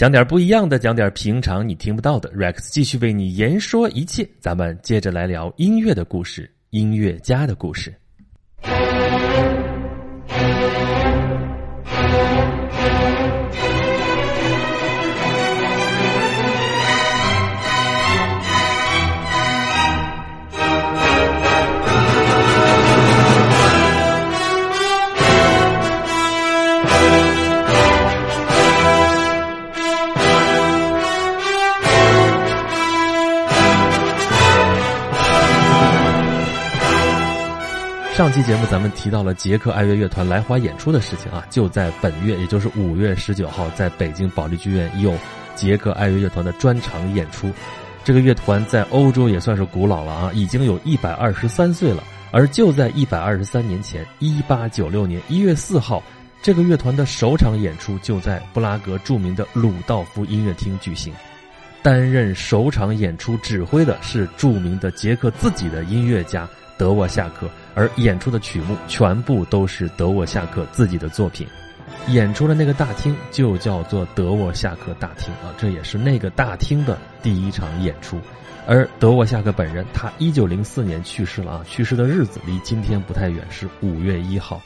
讲点不一样的，讲点平常你听不到的。Rex 继续为你言说一切，咱们接着来聊音乐的故事，音乐家的故事。上期节目咱们提到了捷克爱乐乐团来华演出的事情啊，就在本月，也就是五月十九号，在北京保利剧院有捷克爱乐乐团的专场演出。这个乐团在欧洲也算是古老了啊，已经有一百二十三岁了。而就在一百二十三年前，一八九六年一月四号，这个乐团的首场演出就在布拉格著名的鲁道夫音乐厅举行。担任首场演出指挥的是著名的捷克自己的音乐家德沃夏克。而演出的曲目全部都是德沃夏克自己的作品，演出的那个大厅就叫做德沃夏克大厅啊，这也是那个大厅的第一场演出。而德沃夏克本人，他一九零四年去世了啊，去世的日子离今天不太远，是五月一号。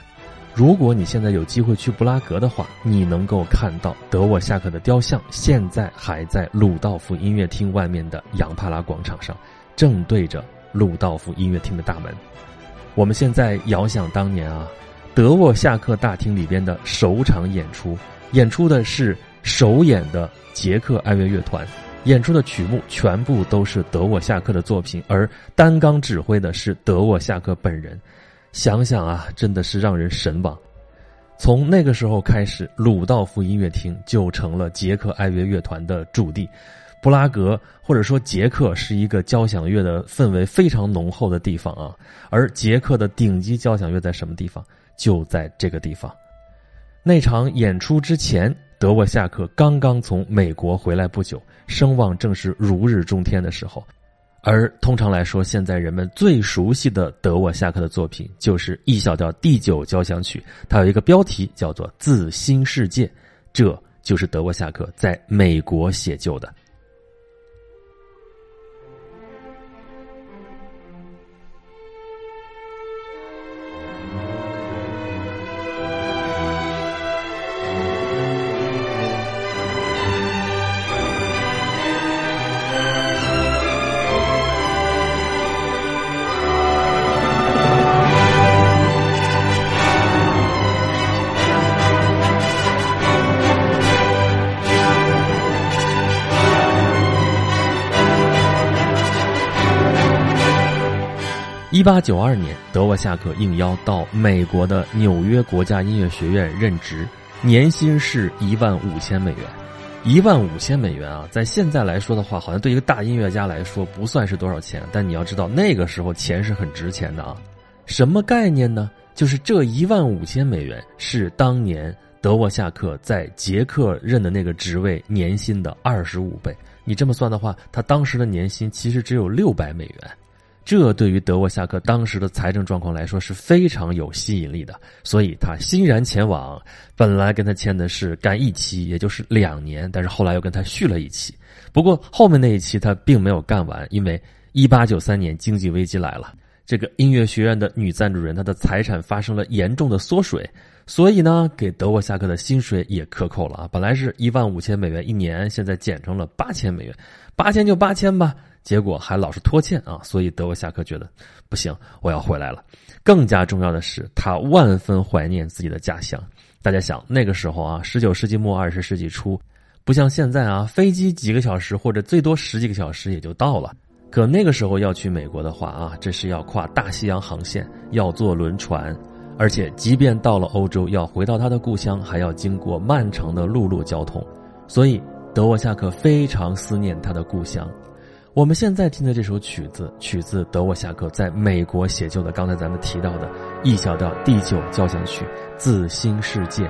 如果你现在有机会去布拉格的话，你能够看到德沃夏克的雕像，现在还在鲁道夫音乐厅外面的杨帕拉广场上，正对着鲁道夫音乐厅的大门。我们现在遥想当年啊，德沃夏克大厅里边的首场演出，演出的是首演的捷克爱乐乐团，演出的曲目全部都是德沃夏克的作品，而担纲指挥的是德沃夏克本人。想想啊，真的是让人神往。从那个时候开始，鲁道夫音乐厅就成了捷克爱乐乐团的驻地。布拉格或者说捷克是一个交响乐的氛围非常浓厚的地方啊，而捷克的顶级交响乐在什么地方？就在这个地方。那场演出之前，德沃夏克刚刚从美国回来不久，声望正是如日中天的时候。而通常来说，现在人们最熟悉的德沃夏克的作品就是 E 小调第九交响曲，它有一个标题叫做《自新世界》，这就是德沃夏克在美国写就的。八九二年，德沃夏克应邀到美国的纽约国家音乐学院任职，年薪是一万五千美元。一万五千美元啊，在现在来说的话，好像对一个大音乐家来说不算是多少钱。但你要知道，那个时候钱是很值钱的啊。什么概念呢？就是这一万五千美元是当年德沃夏克在捷克任的那个职位年薪的二十五倍。你这么算的话，他当时的年薪其实只有六百美元。这对于德沃夏克当时的财政状况来说是非常有吸引力的，所以他欣然前往。本来跟他签的是干一期，也就是两年，但是后来又跟他续了一期。不过后面那一期他并没有干完，因为一八九三年经济危机来了，这个音乐学院的女赞助人她的财产发生了严重的缩水，所以呢，给德沃夏克的薪水也克扣了啊。本来是一万五千美元一年，现在减成了八千美元，八千就八千吧。结果还老是拖欠啊，所以德沃夏克觉得不行，我要回来了。更加重要的是，他万分怀念自己的家乡。大家想，那个时候啊，十九世纪末二十世纪初，不像现在啊，飞机几个小时或者最多十几个小时也就到了。可那个时候要去美国的话啊，这是要跨大西洋航线，要坐轮船，而且即便到了欧洲，要回到他的故乡，还要经过漫长的陆路交通。所以德沃夏克非常思念他的故乡。我们现在听的这首曲子，取自德沃夏克在美国写就的，刚才咱们提到的 E 小调第九交响曲《自新世界》，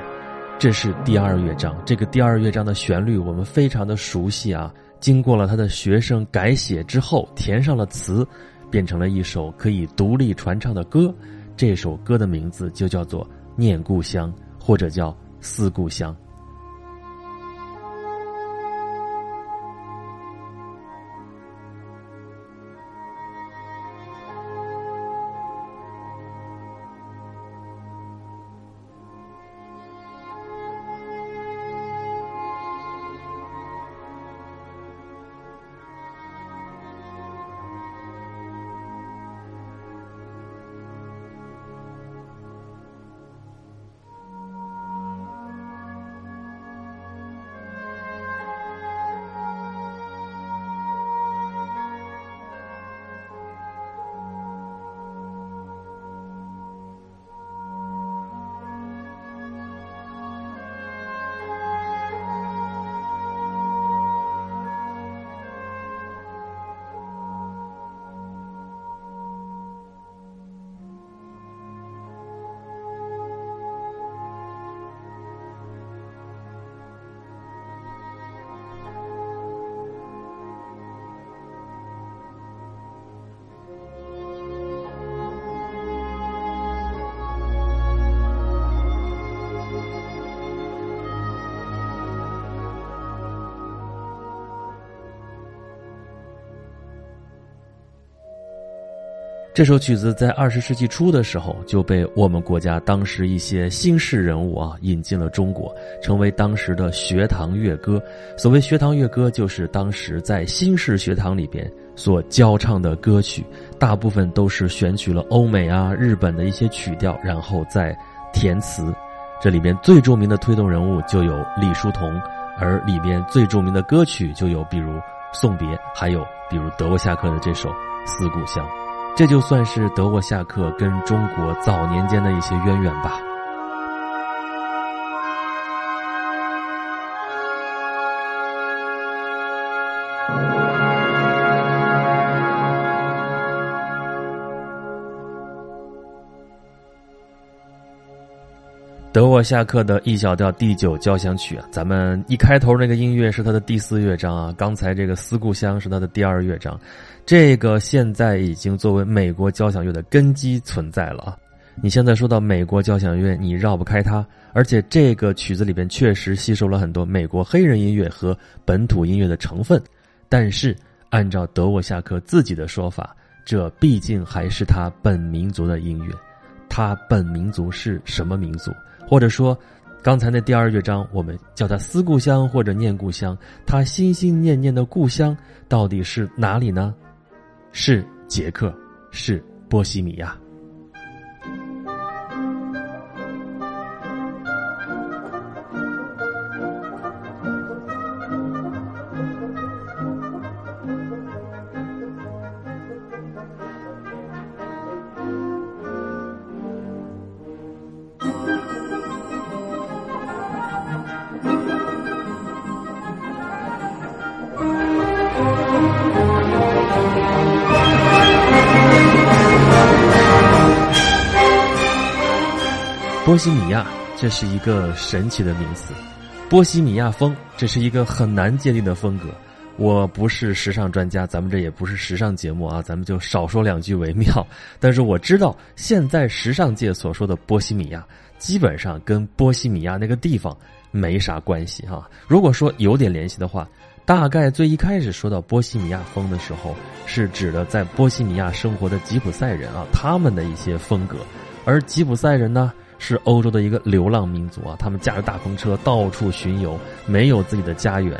这是第二乐章。这个第二乐章的旋律我们非常的熟悉啊，经过了他的学生改写之后，填上了词，变成了一首可以独立传唱的歌。这首歌的名字就叫做《念故乡》，或者叫《思故乡》。这首曲子在二十世纪初的时候就被我们国家当时一些新式人物啊引进了中国，成为当时的学堂乐歌。所谓学堂乐歌，就是当时在新式学堂里边所教唱的歌曲，大部分都是选取了欧美啊、日本的一些曲调，然后再填词。这里边最著名的推动人物就有李叔同，而里边最著名的歌曲就有比如《送别》，还有比如德沃夏克的这首《思故乡》。这就算是德沃夏克跟中国早年间的一些渊源吧。德沃夏克的 E 小调第九交响曲啊，咱们一开头那个音乐是他的第四乐章啊，刚才这个《思故乡》是他的第二乐章。这个现在已经作为美国交响乐的根基存在了啊！你现在说到美国交响乐，你绕不开它，而且这个曲子里边确实吸收了很多美国黑人音乐和本土音乐的成分。但是，按照德沃夏克自己的说法，这毕竟还是他本民族的音乐。他本民族是什么民族？或者说，刚才那第二乐章，我们叫他思故乡或者念故乡，他心心念念的故乡到底是哪里呢？是捷克，是波西米亚。波西米亚，这是一个神奇的名词。波西米亚风，这是一个很难界定的风格。我不是时尚专家，咱们这也不是时尚节目啊，咱们就少说两句为妙。但是我知道，现在时尚界所说的波西米亚，基本上跟波西米亚那个地方没啥关系哈。如果说有点联系的话，大概最一开始说到波西米亚风的时候，是指的在波西米亚生活的吉普赛人啊，他们的一些风格。而吉普赛人呢？是欧洲的一个流浪民族啊，他们驾着大篷车到处巡游，没有自己的家园，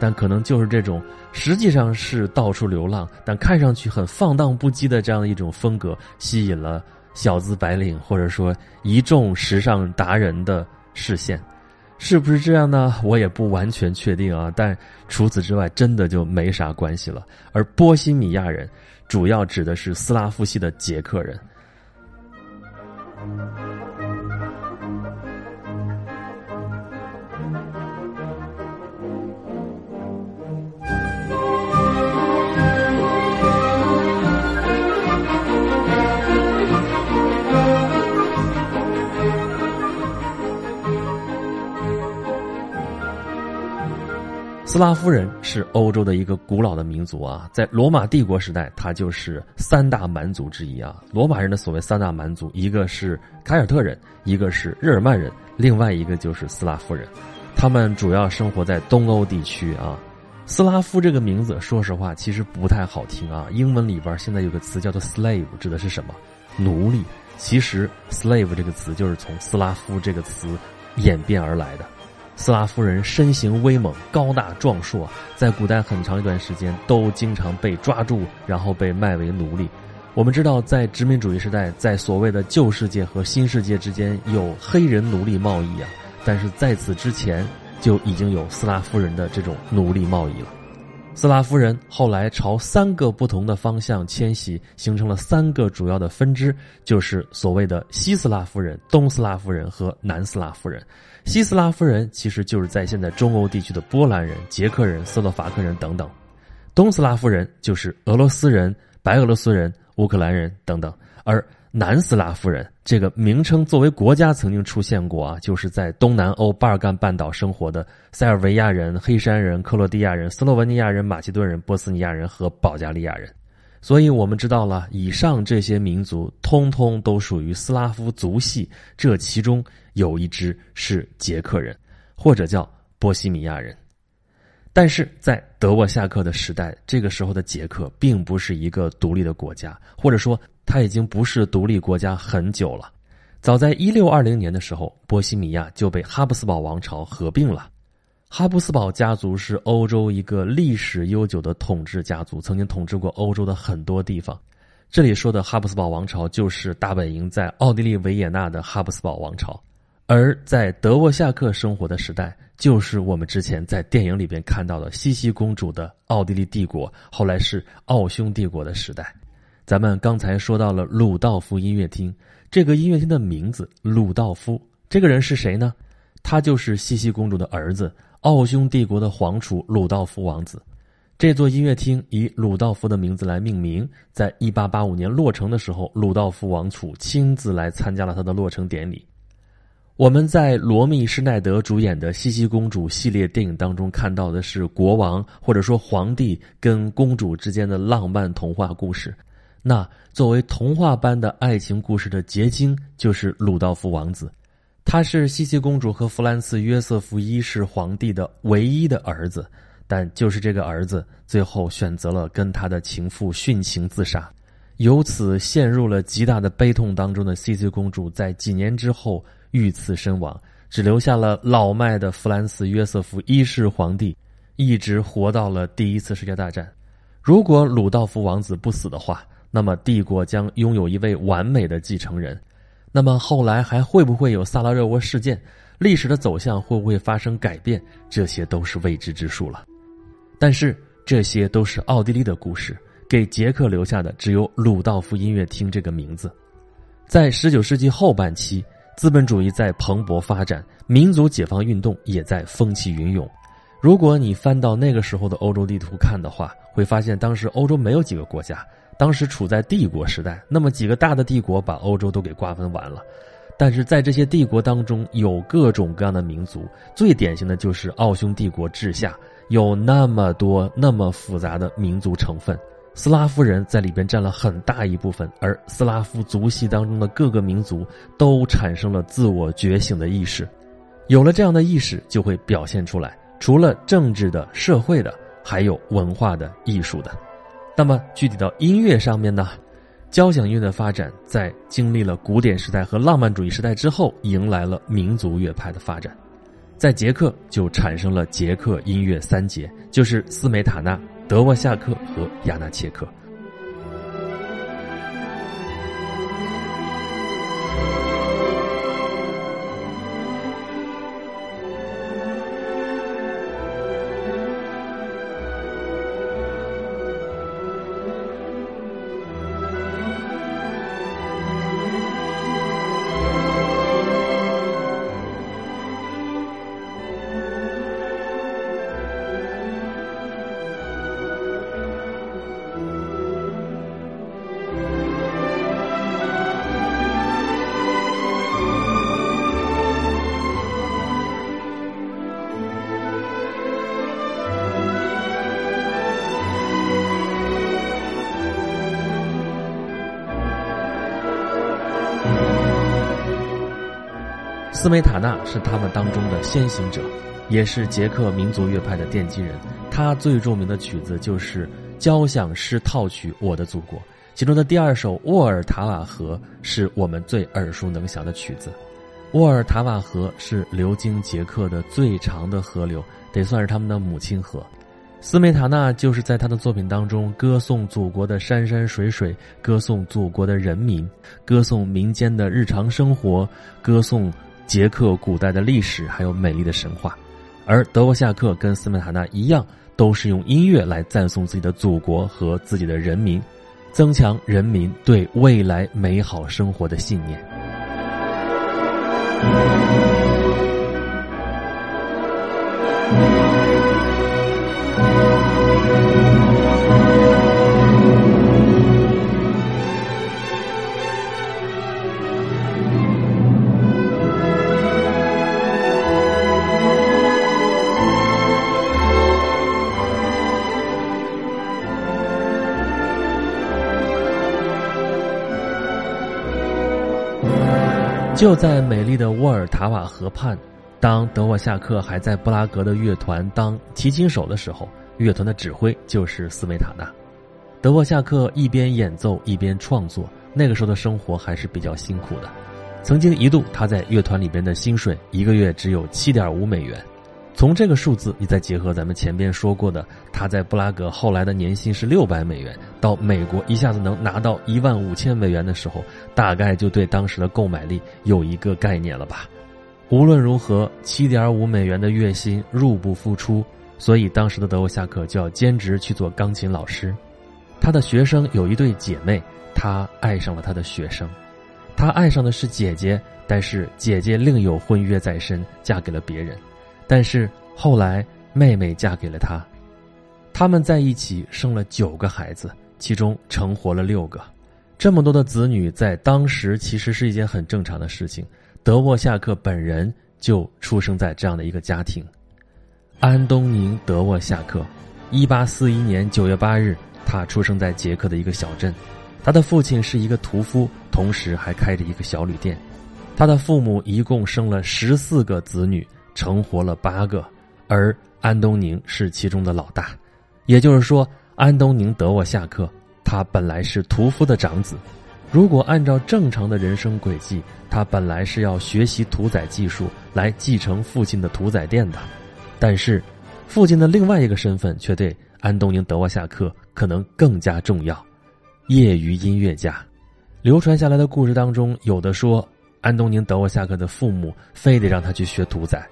但可能就是这种实际上是到处流浪，但看上去很放荡不羁的这样的一种风格，吸引了小资白领或者说一众时尚达人的视线，是不是这样呢？我也不完全确定啊，但除此之外，真的就没啥关系了。而波西米亚人，主要指的是斯拉夫系的捷克人。斯拉夫人是欧洲的一个古老的民族啊，在罗马帝国时代，它就是三大蛮族之一啊。罗马人的所谓三大蛮族，一个是凯尔特人，一个是日耳曼人，另外一个就是斯拉夫人。他们主要生活在东欧地区啊。斯拉夫这个名字，说实话其实不太好听啊。英文里边现在有个词叫做 slave，指的是什么？奴隶。其实 slave 这个词就是从斯拉夫这个词演变而来的。斯拉夫人身形威猛、高大壮硕，在古代很长一段时间都经常被抓住，然后被卖为奴隶。我们知道，在殖民主义时代，在所谓的旧世界和新世界之间有黑人奴隶贸易啊，但是在此之前就已经有斯拉夫人的这种奴隶贸易了。斯拉夫人后来朝三个不同的方向迁徙，形成了三个主要的分支，就是所谓的西斯拉夫人、东斯拉夫人和南斯拉夫人。西斯拉夫人其实就是在现在中欧地区的波兰人、捷克人、斯洛伐克人等等；东斯拉夫人就是俄罗斯人、白俄罗斯人、乌克兰人等等；而南斯拉夫人这个名称作为国家曾经出现过啊，就是在东南欧巴尔干半岛生活的塞尔维亚人、黑山人、克罗地亚人、斯洛文尼亚人、马其顿人、波斯尼亚人和保加利亚人。所以我们知道了，以上这些民族通通都属于斯拉夫族系，这其中有一支是捷克人，或者叫波西米亚人。但是在德沃夏克的时代，这个时候的捷克并不是一个独立的国家，或者说它已经不是独立国家很久了。早在一六二零年的时候，波西米亚就被哈布斯堡王朝合并了。哈布斯堡家族是欧洲一个历史悠久的统治家族，曾经统治过欧洲的很多地方。这里说的哈布斯堡王朝就是大本营在奥地利维也纳的哈布斯堡王朝，而在德沃夏克生活的时代，就是我们之前在电影里边看到的西西公主的奥地利帝国，后来是奥匈帝国的时代。咱们刚才说到了鲁道夫音乐厅。这个音乐厅的名字鲁道夫，这个人是谁呢？他就是茜茜公主的儿子，奥匈帝国的皇储鲁道夫王子。这座音乐厅以鲁道夫的名字来命名，在一八八五年落成的时候，鲁道夫王储亲自来参加了他的落成典礼。我们在罗密施奈德主演的茜茜公主系列电影当中看到的是国王或者说皇帝跟公主之间的浪漫童话故事。那作为童话般的爱情故事的结晶，就是鲁道夫王子。他是茜茜公主和弗兰茨约瑟夫一世皇帝的唯一的儿子，但就是这个儿子，最后选择了跟他的情妇殉情自杀，由此陷入了极大的悲痛当中的茜茜公主，在几年之后遇刺身亡，只留下了老迈的弗兰茨约瑟夫一世皇帝，一直活到了第一次世界大战。如果鲁道夫王子不死的话，那么帝国将拥有一位完美的继承人，那么后来还会不会有萨拉热窝事件？历史的走向会不会发生改变？这些都是未知之数了。但是这些都是奥地利的故事，给捷克留下的只有鲁道夫音乐厅这个名字。在十九世纪后半期，资本主义在蓬勃发展，民族解放运动也在风起云涌。如果你翻到那个时候的欧洲地图看的话，会发现当时欧洲没有几个国家。当时处在帝国时代，那么几个大的帝国把欧洲都给瓜分完了，但是在这些帝国当中，有各种各样的民族，最典型的就是奥匈帝国治下有那么多那么复杂的民族成分，斯拉夫人在里边占了很大一部分，而斯拉夫族系当中的各个民族都产生了自我觉醒的意识，有了这样的意识，就会表现出来，除了政治的、社会的，还有文化的、艺术的。那么具体到音乐上面呢，交响乐的发展在经历了古典时代和浪漫主义时代之后，迎来了民族乐派的发展，在捷克就产生了捷克音乐三杰，就是斯梅塔纳、德沃夏克和亚纳切克。斯梅塔纳是他们当中的先行者，也是捷克民族乐派的奠基人。他最著名的曲子就是交响诗套曲《我的祖国》，其中的第二首《沃尔塔瓦河》是我们最耳熟能详的曲子。沃尔塔瓦河是流经捷克的最长的河流，得算是他们的母亲河。斯梅塔纳就是在他的作品当中歌颂祖国的山山水水，歌颂祖国的人民，歌颂民间的日常生活，歌颂。捷克古代的历史还有美丽的神话，而德沃夏克跟斯美塔纳一样，都是用音乐来赞颂自己的祖国和自己的人民，增强人民对未来美好生活的信念。就在美丽的沃尔塔瓦河畔，当德沃夏克还在布拉格的乐团当提琴手的时候，乐团的指挥就是斯梅塔纳。德沃夏克一边演奏一边创作，那个时候的生活还是比较辛苦的。曾经一度，他在乐团里边的薪水一个月只有七点五美元。从这个数字，你再结合咱们前边说过的，他在布拉格后来的年薪是六百美元，到美国一下子能拿到一万五千美元的时候，大概就对当时的购买力有一个概念了吧。无论如何，七点五美元的月薪入不敷出，所以当时的德沃夏克就要兼职去做钢琴老师。他的学生有一对姐妹，他爱上了他的学生。他爱上的是姐姐，但是姐姐另有婚约在身，嫁给了别人。但是后来妹妹嫁给了他，他们在一起生了九个孩子，其中成活了六个。这么多的子女在当时其实是一件很正常的事情。德沃夏克本人就出生在这样的一个家庭。安东宁·德沃夏克，一八四一年九月八日，他出生在捷克的一个小镇。他的父亲是一个屠夫，同时还开着一个小旅店。他的父母一共生了十四个子女，成活了八个，而安东宁是其中的老大。也就是说，安东宁·德沃夏克他本来是屠夫的长子。如果按照正常的人生轨迹，他本来是要学习屠宰技术来继承父亲的屠宰店的。但是，父亲的另外一个身份却对安东宁·德沃夏克可能更加重要。业余音乐家，流传下来的故事当中，有的说安东宁·德沃夏克的父母非得让他去学屠宰，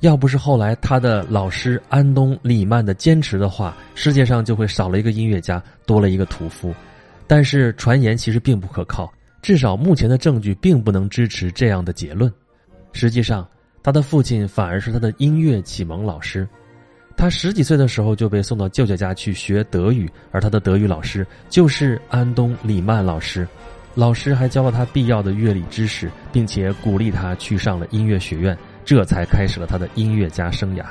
要不是后来他的老师安东·里曼的坚持的话，世界上就会少了一个音乐家，多了一个屠夫。但是传言其实并不可靠，至少目前的证据并不能支持这样的结论。实际上，他的父亲反而是他的音乐启蒙老师。他十几岁的时候就被送到舅舅家去学德语，而他的德语老师就是安东·里曼老师。老师还教了他必要的乐理知识，并且鼓励他去上了音乐学院，这才开始了他的音乐家生涯。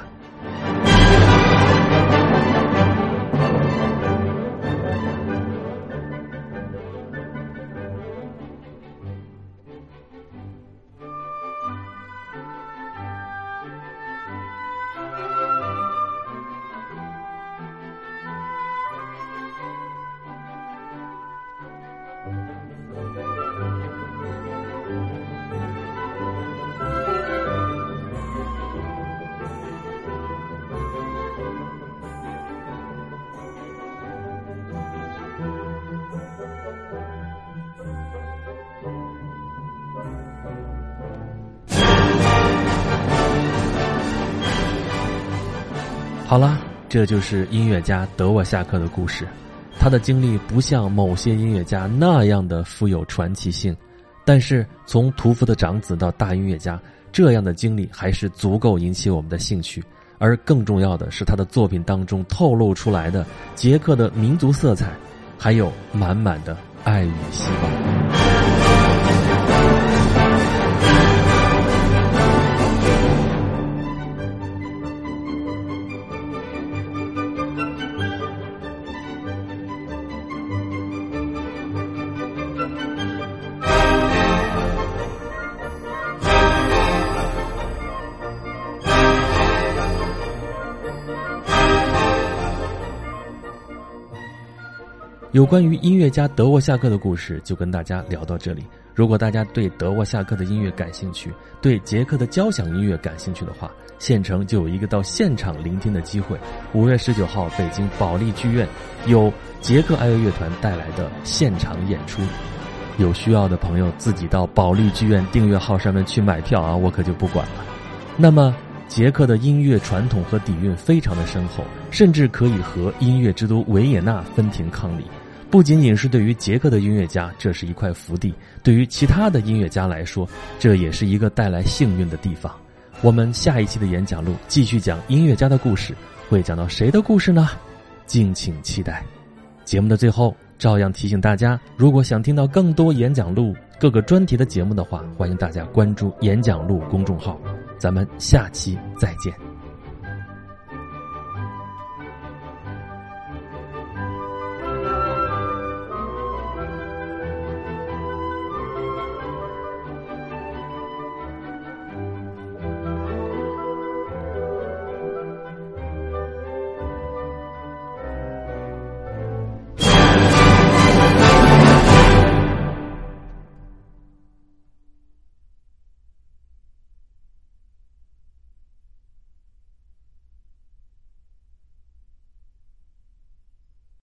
好了，这就是音乐家德沃夏克的故事。他的经历不像某些音乐家那样的富有传奇性，但是从屠夫的长子到大音乐家，这样的经历还是足够引起我们的兴趣。而更重要的是，他的作品当中透露出来的捷克的民族色彩，还有满满的爱与希望。有关于音乐家德沃夏克的故事，就跟大家聊到这里。如果大家对德沃夏克的音乐感兴趣，对捷克的交响音乐感兴趣的话，县城就有一个到现场聆听的机会。五月十九号，北京保利剧院有捷克爱乐乐团带来的现场演出。有需要的朋友自己到保利剧院订阅号上面去买票啊，我可就不管了。那么，捷克的音乐传统和底蕴非常的深厚，甚至可以和音乐之都维也纳分庭抗礼。不仅仅是对于杰克的音乐家，这是一块福地；对于其他的音乐家来说，这也是一个带来幸运的地方。我们下一期的演讲录继续讲音乐家的故事，会讲到谁的故事呢？敬请期待。节目的最后，照样提醒大家：如果想听到更多演讲录各个专题的节目的话，欢迎大家关注演讲录公众号。咱们下期再见。